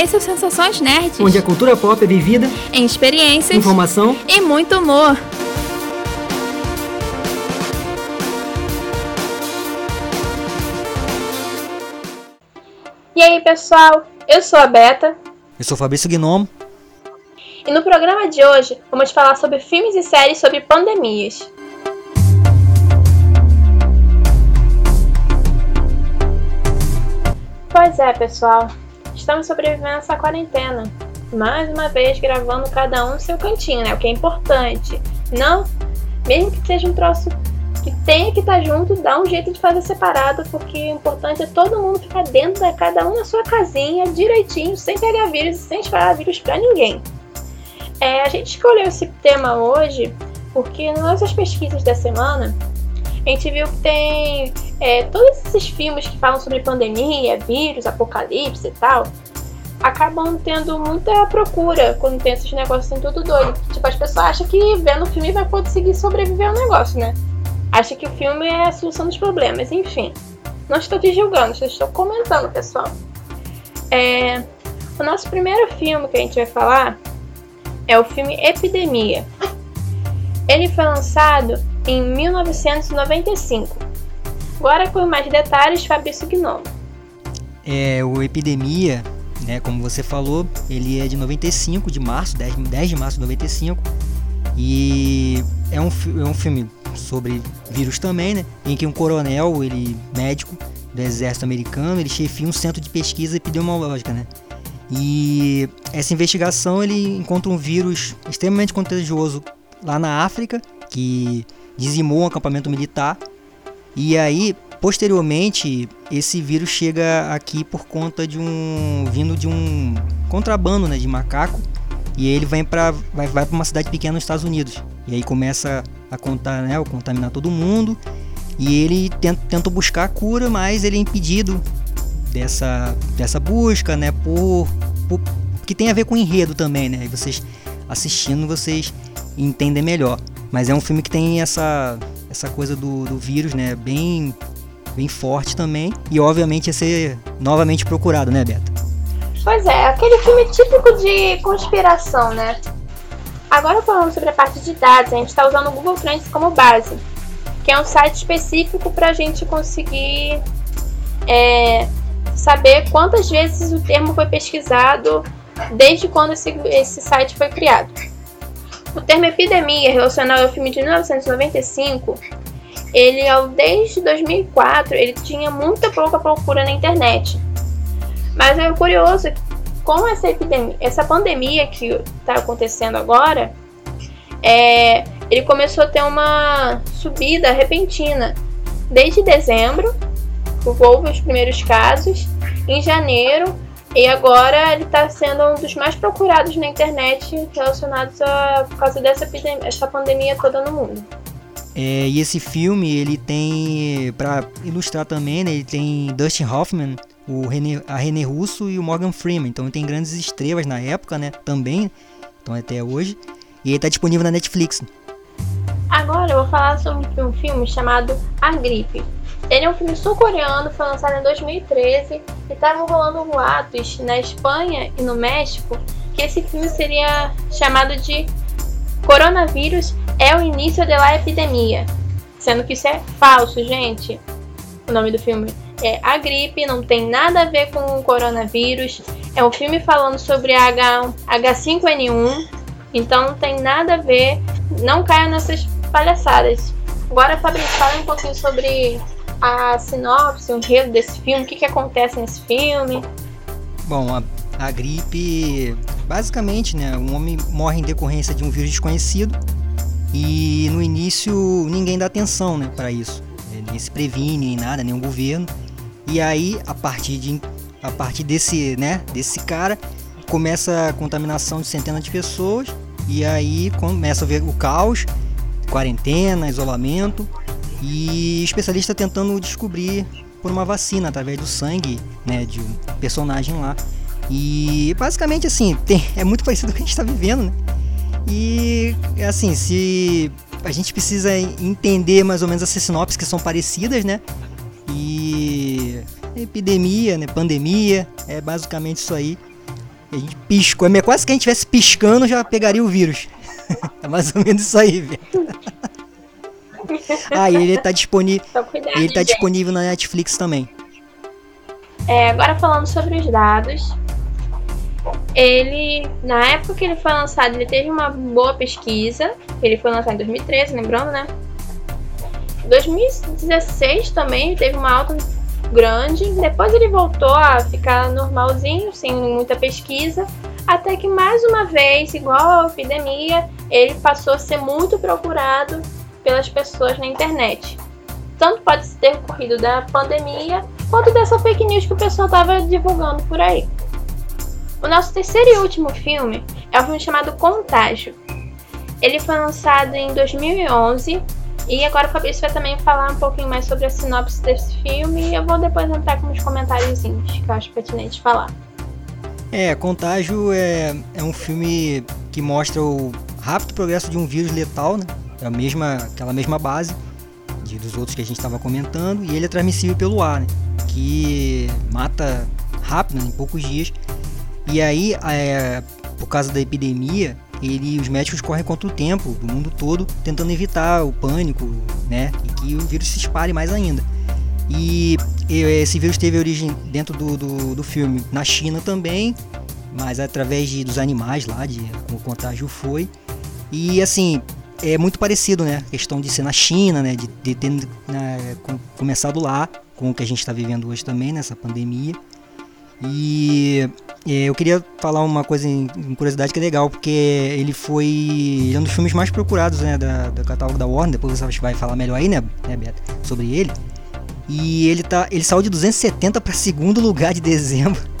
Esse é o Sensações Nerds. Onde a cultura pop é vivida em experiências, informação e muito humor. E aí, pessoal? Eu sou a Beta. Eu sou o Fabrício Gnomo. E no programa de hoje vamos falar sobre filmes e séries sobre pandemias. Pois é, pessoal. Estamos sobrevivendo essa quarentena. Mais uma vez gravando cada um no seu cantinho, né? O que é importante. Não, mesmo que seja um troço que tenha que estar junto, dá um jeito de fazer separado, porque o importante é todo mundo ficar dentro da cada um na sua casinha, direitinho, sem pegar vírus e sem espalhar vírus para ninguém. É, a gente escolheu esse tema hoje porque nas nossas pesquisas da semana a gente viu que tem é, todos esses filmes que falam sobre pandemia, vírus, apocalipse e tal, acabam tendo muita procura quando tem esses negócios assim tudo doido. Tipo, as pessoas acham que vendo o filme vai conseguir sobreviver ao negócio, né? Acha que o filme é a solução dos problemas, enfim. Não estou te julgando, só estou comentando, pessoal. É, o nosso primeiro filme que a gente vai falar é o filme Epidemia. Ele foi lançado em 1995. Agora com mais detalhes, Fabrício Gnomo. É, o Epidemia, né, como você falou, ele é de 95, de março, 10, 10 de março de 95. E é um, é um filme sobre vírus também, né? Em que um coronel, ele médico do exército americano, ele chefia um centro de pesquisa epidemiológica, né? E essa investigação ele encontra um vírus extremamente contagioso lá na África que dizimou um acampamento militar. E aí, posteriormente, esse vírus chega aqui por conta de um vindo de um contrabando, né, de macaco. E ele vai para vai, vai para uma cidade pequena nos Estados Unidos. E aí começa a contar, né, contaminar todo mundo. E ele tenta, tenta buscar a cura, mas ele é impedido dessa, dessa busca, né, por, por que tem a ver com enredo também, né? E vocês assistindo, vocês entendem melhor. Mas é um filme que tem essa, essa coisa do, do vírus, né? Bem, bem forte também. E obviamente ia ser novamente procurado, né, Beto? Pois é, aquele filme típico de conspiração, né? Agora falando sobre a parte de dados, a gente está usando o Google Trends como base, que é um site específico para a gente conseguir é, saber quantas vezes o termo foi pesquisado desde quando esse, esse site foi criado. O termo epidemia relacionado ao filme de 1995, ele desde 2004 ele tinha muita pouca procura na internet. Mas é curioso com essa epidemia, essa pandemia que está acontecendo agora, é, ele começou a ter uma subida repentina. Desde dezembro, houve os primeiros casos, em janeiro e agora ele está sendo um dos mais procurados na internet relacionados a por causa dessa epidemia, essa pandemia toda no mundo. É, e esse filme ele tem para ilustrar também, né, ele tem Dustin Hoffman, o René, a René Russo e o Morgan Freeman. Então ele tem grandes estrelas na época, né, também, então até hoje. E ele está disponível na Netflix. Agora eu vou falar sobre um filme chamado A Gripe. Ele é um filme sul-coreano, foi lançado em 2013 e estavam rolando boatos na Espanha e no México que esse filme seria chamado de Coronavírus é o início da epidemia. Sendo que isso é falso, gente. O nome do filme é A Gripe, não tem nada a ver com o coronavírus. É um filme falando sobre H, H5N1, então não tem nada a ver. Não caia nessas palhaçadas. Agora, Fabrício, fala um pouquinho sobre a sinopse, o enredo desse filme, o que, que acontece nesse filme. Bom, a, a gripe, basicamente, né, um homem morre em decorrência de um vírus desconhecido e no início ninguém dá atenção, né, para isso. Ninguém se previne nem nada, nenhum governo. E aí, a partir de a partir desse, né, desse cara, começa a contaminação de centenas de pessoas e aí começa a ver o caos, quarentena, isolamento e especialista tentando descobrir por uma vacina através do sangue, né, de um personagem lá. E basicamente assim, tem, é muito parecido com o que a gente está vivendo, né? E assim, se a gente precisa entender mais ou menos essas sinopses que são parecidas, né? E epidemia, né, pandemia, é basicamente isso aí. A gente piscou. É quase que a gente estivesse piscando já pegaria o vírus. é mais ou menos isso aí, velho. Ah, e ele tá disponível. Ele tá disponível na Netflix também. É, agora falando sobre os dados. Ele, na época que ele foi lançado, ele teve uma boa pesquisa. Ele foi lançado em 2013, lembrando, né? 2016 também teve uma alta grande. Depois ele voltou a ficar normalzinho, sem muita pesquisa. Até que mais uma vez, igual a epidemia, ele passou a ser muito procurado pelas pessoas na internet. Tanto pode ter ocorrido da pandemia, quanto dessa fake news que o pessoal estava divulgando por aí. O nosso terceiro e último filme é um filme chamado Contágio. Ele foi lançado em 2011 e agora o Fabrício vai também falar um pouquinho mais sobre a sinopse desse filme e eu vou depois entrar com uns comentáriozinhos que eu acho pertinente falar. É, Contágio é, é um filme que mostra o rápido progresso de um vírus letal, né? É a mesma, aquela mesma base de, dos outros que a gente estava comentando e ele é transmissível pelo ar, né? Que mata rápido, né? em poucos dias. E aí, é, por causa da epidemia, ele, os médicos correm contra o tempo do mundo todo, tentando evitar o pânico, né? E que o vírus se espalhe mais ainda. E esse vírus teve origem dentro do, do, do filme na China também, mas através de, dos animais lá, de como o contágio foi. E assim, é muito parecido, né? A questão de ser na China, né? De, de ter né, começado lá, com o que a gente está vivendo hoje também, nessa pandemia. E é, eu queria falar uma coisa em, curiosidade que é legal, porque ele foi ele é um dos filmes mais procurados né, da, do catálogo da Warner. Depois você vai falar melhor aí, né, né Beto, sobre ele. E ele, tá, ele saiu de 270 para segundo lugar de dezembro.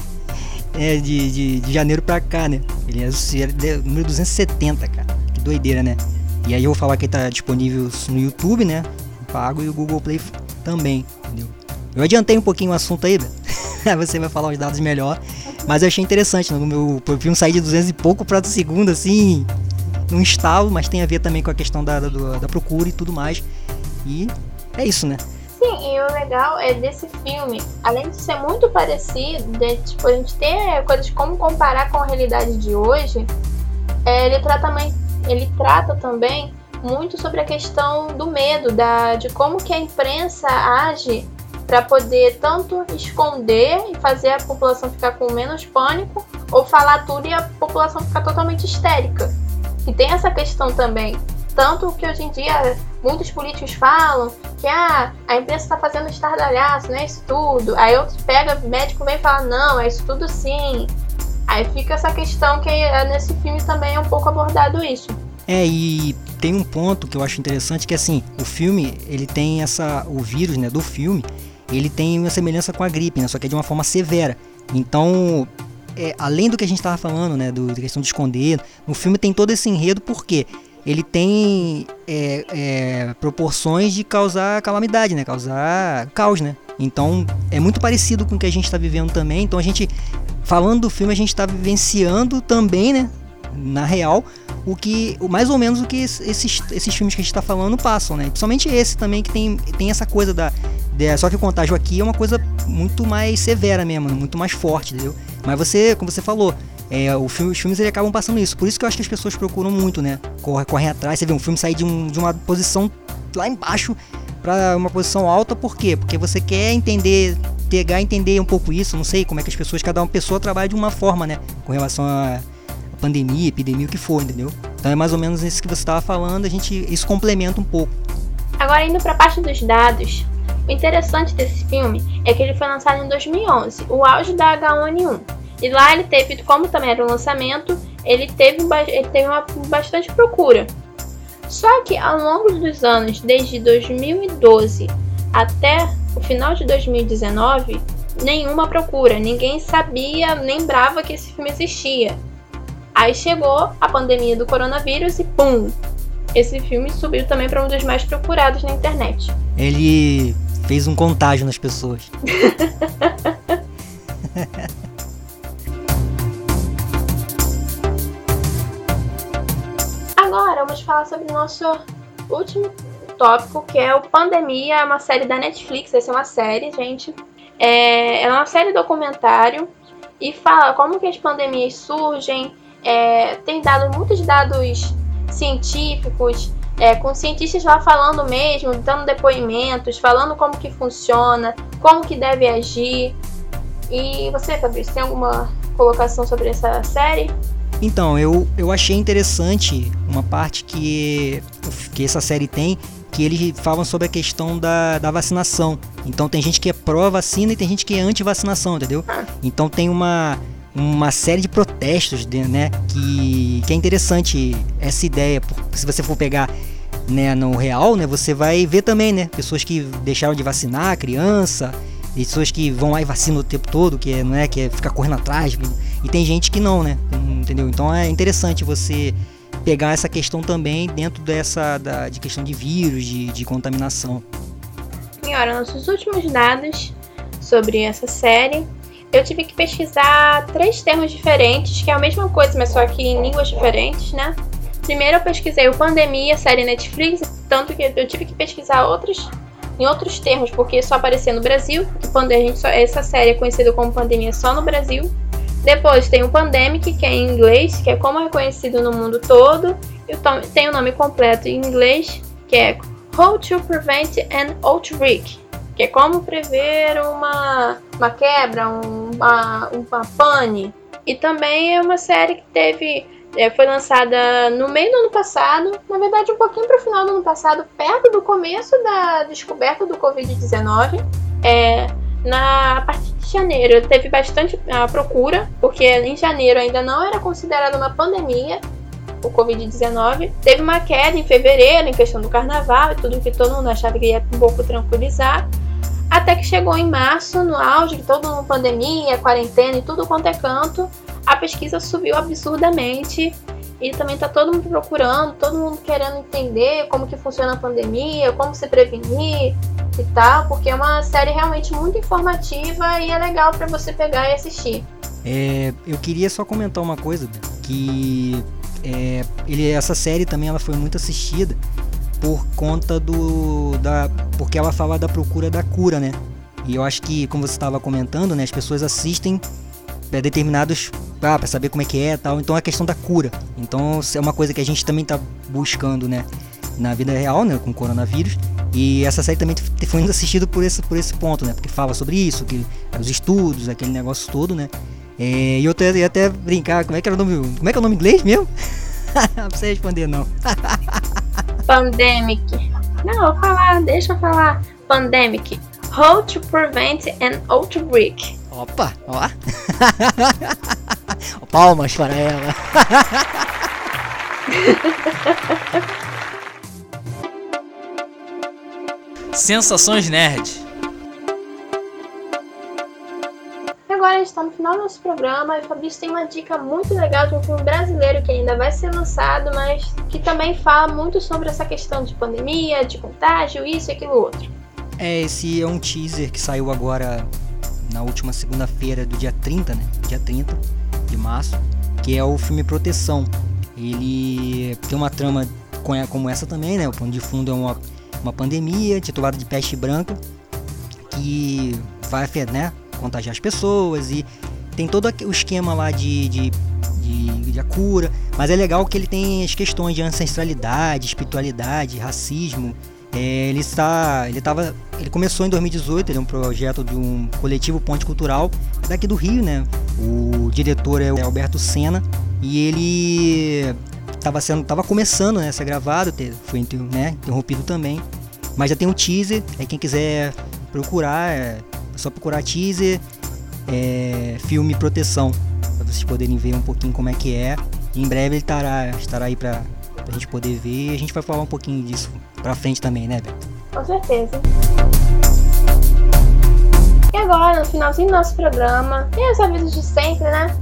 É, de, de, de janeiro para cá, né? Ele é o número 270, cara. Que doideira, né? E aí eu vou falar que tá disponível no YouTube, né? Pago e o Google Play também, entendeu? Eu adiantei um pouquinho o assunto aí, você vai falar os dados melhor. Mas eu achei interessante, no né? meu filme sair de 200 e pouco para segundo, assim, num estalo, mas tem a ver também com a questão da, da, da procura e tudo mais. E é isso, né? Sim, e o legal é desse filme, além de ser muito parecido, de tipo, a gente ter coisas como comparar com a realidade de hoje, é, ele, trata, ele trata também muito sobre a questão do medo, da, de como que a imprensa age para poder tanto esconder e fazer a população ficar com menos pânico, ou falar tudo e a população ficar totalmente histérica. E tem essa questão também. Tanto que hoje em dia muitos políticos falam que ah, a imprensa está fazendo estardalhaço, não é isso tudo. Aí outro pega, médico vem e fala, não, é isso tudo sim. Aí fica essa questão que é, nesse filme também é um pouco abordado isso. É, e tem um ponto que eu acho interessante que assim, o filme, ele tem essa o vírus, né, do filme, ele tem uma semelhança com a gripe, né? Só que é de uma forma severa. Então, é, além do que a gente estava falando, né? Do, da questão de esconder, no filme tem todo esse enredo porque ele tem é, é, proporções de causar calamidade, né? Causar caos, né? Então é muito parecido com o que a gente está vivendo também. Então a gente, falando do filme, a gente está vivenciando também, né? Na real, o que mais ou menos o que esses, esses filmes que a gente está falando passam, né? Principalmente esse também que tem, tem essa coisa da só que o contágio aqui é uma coisa muito mais severa mesmo, muito mais forte, entendeu? Mas você, como você falou, é, o filme, os filmes eles acabam passando isso. Por isso que eu acho que as pessoas procuram muito, né? Correm, correm atrás, você vê um filme sair de, um, de uma posição lá embaixo para uma posição alta, por quê? Porque você quer entender, pegar entender um pouco isso, não sei como é que as pessoas, cada uma pessoa trabalha de uma forma, né? Com relação a pandemia, epidemia, o que for, entendeu? Então é mais ou menos isso que você estava falando, a gente isso complementa um pouco. Agora indo para a parte dos dados, o interessante desse filme é que ele foi lançado em 2011, o auge da H1N1. E lá ele teve, como também era um lançamento, ele teve, ele teve uma bastante procura. Só que ao longo dos anos, desde 2012 até o final de 2019, nenhuma procura, ninguém sabia, lembrava que esse filme existia. Aí chegou a pandemia do coronavírus e pum! Esse filme subiu também para um dos mais procurados na internet. Ele fez um contágio nas pessoas. falar sobre o nosso último tópico, que é o Pandemia, é uma série da Netflix. Essa é uma série, gente. É, é uma série documentário e fala como que as pandemias surgem, é, tem dado muitos dados científicos, é, com cientistas lá falando mesmo, dando depoimentos, falando como que funciona, como que deve agir. E você, Fabrício, tem alguma colocação sobre essa série? Então, eu, eu achei interessante uma parte que, que essa série tem, que eles falam sobre a questão da, da vacinação. Então tem gente que é pró-vacina e tem gente que é anti-vacinação, entendeu? Então tem uma, uma série de protestos, né? Que, que é interessante essa ideia. Se você for pegar né, no real, né? Você vai ver também, né? Pessoas que deixaram de vacinar, criança, pessoas que vão lá e vacinam o tempo todo, que é, é, que é ficar correndo atrás. E tem gente que não, né? Entendeu? Então é interessante você pegar essa questão também dentro dessa da, de questão de vírus, de, de contaminação. Senhora, nossos últimos dados sobre essa série, eu tive que pesquisar três termos diferentes, que é a mesma coisa, mas só que em línguas diferentes, né? Primeiro eu pesquisei o Pandemia, série Netflix, tanto que eu tive que pesquisar outros em outros termos, porque só aparecia no Brasil, porque a gente só, essa série é conhecida como Pandemia só no Brasil. Depois tem o Pandemic, que é em inglês, que é como é conhecido no mundo todo. E tem o nome completo em inglês, que é How to Prevent an Outbreak, que é como prever uma, uma quebra, um, uma, uma pane. E também é uma série que teve é, foi lançada no meio do ano passado, na verdade um pouquinho para o final do ano passado, perto do começo da descoberta do Covid-19. É, na partir de janeiro teve bastante a procura, porque em janeiro ainda não era considerada uma pandemia, o Covid-19. Teve uma queda em fevereiro, em questão do carnaval e tudo que todo mundo achava que ia um pouco tranquilizar. Até que chegou em março, no auge, que todo mundo pandemia, quarentena e tudo quanto é canto, a pesquisa subiu absurdamente e também está todo mundo procurando, todo mundo querendo entender como que funciona a pandemia, como se prevenir e tal, porque é uma série realmente muito informativa e é legal para você pegar e assistir. É, eu queria só comentar uma coisa que é, ele, essa série também ela foi muito assistida por conta do da porque ela fala da procura da cura, né? E eu acho que como você estava comentando, né, as pessoas assistem determinados ah, para saber como é que é, tal. Então é a questão da cura. Então é uma coisa que a gente também está buscando, né, na vida real, né, com o coronavírus. E essa série também foi assistida por esse por esse ponto, né? Porque fala sobre isso, que os estudos, aquele negócio todo, né? É, e eu ia até brincar, como é que era o nome, como é que é o nome inglês mesmo? não precisa responder não. Pandemic. Não, vou falar, deixa eu falar. Pandemic. How to prevent an outbreak. Opa, ó. Palmas para ela. Sensações Nerd. Agora a gente está no final do nosso programa e o Fabrício tem uma dica muito legal de um filme brasileiro que ainda vai ser lançado, mas que também fala muito sobre essa questão de pandemia, de contágio, isso e aquilo outro. É, esse é um teaser que saiu agora na última segunda-feira do dia 30, né? Dia 30 de março, que é o filme Proteção. Ele tem uma trama como essa também, né? O pano de fundo é uma, uma pandemia titulada de peste branca que vai né, contagiar as pessoas e tem todo o esquema lá de, de, de, de cura, mas é legal que ele tem as questões de ancestralidade, espiritualidade, racismo. É, ele está, ele estava, ele começou em 2018, ele é um projeto de um coletivo Ponte Cultural daqui do Rio, né? O diretor é o Alberto Sena e ele estava sendo, tava começando né, a ser gravado, foi né, interrompido também, mas já tem um teaser, aí quem quiser procurar é é só procurar teaser, é, filme Proteção, para vocês poderem ver um pouquinho como é que é. Em breve ele estará, estará aí para a gente poder ver e a gente vai falar um pouquinho disso pra frente também, né, Beto? Com certeza. E agora, no finalzinho do nosso programa, tem os avisos de sempre, né?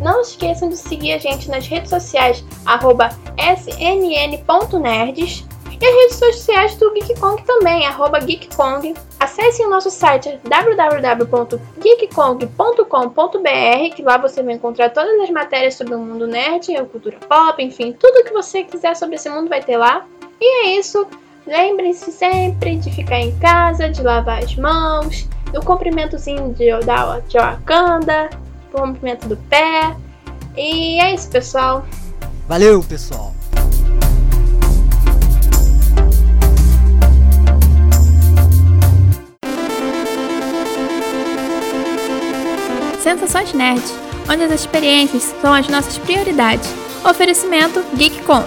Não esqueçam de seguir a gente nas redes sociais, arroba snn.nerds e as redes sociais do GeekKong também, arroba GeekKong. Acessem o nosso site www.geekkong.com.br, que lá você vai encontrar todas as matérias sobre o mundo nerd, a cultura pop, enfim, tudo que você quiser sobre esse mundo vai ter lá. E é isso. Lembrem-se sempre de ficar em casa, de lavar as mãos, do cumprimentozinho de, da, de Wakanda, o movimento do pé. E é isso, pessoal. Valeu, pessoal! Sensações Nerd, onde as experiências são as nossas prioridades. Oferecimento GeekCon.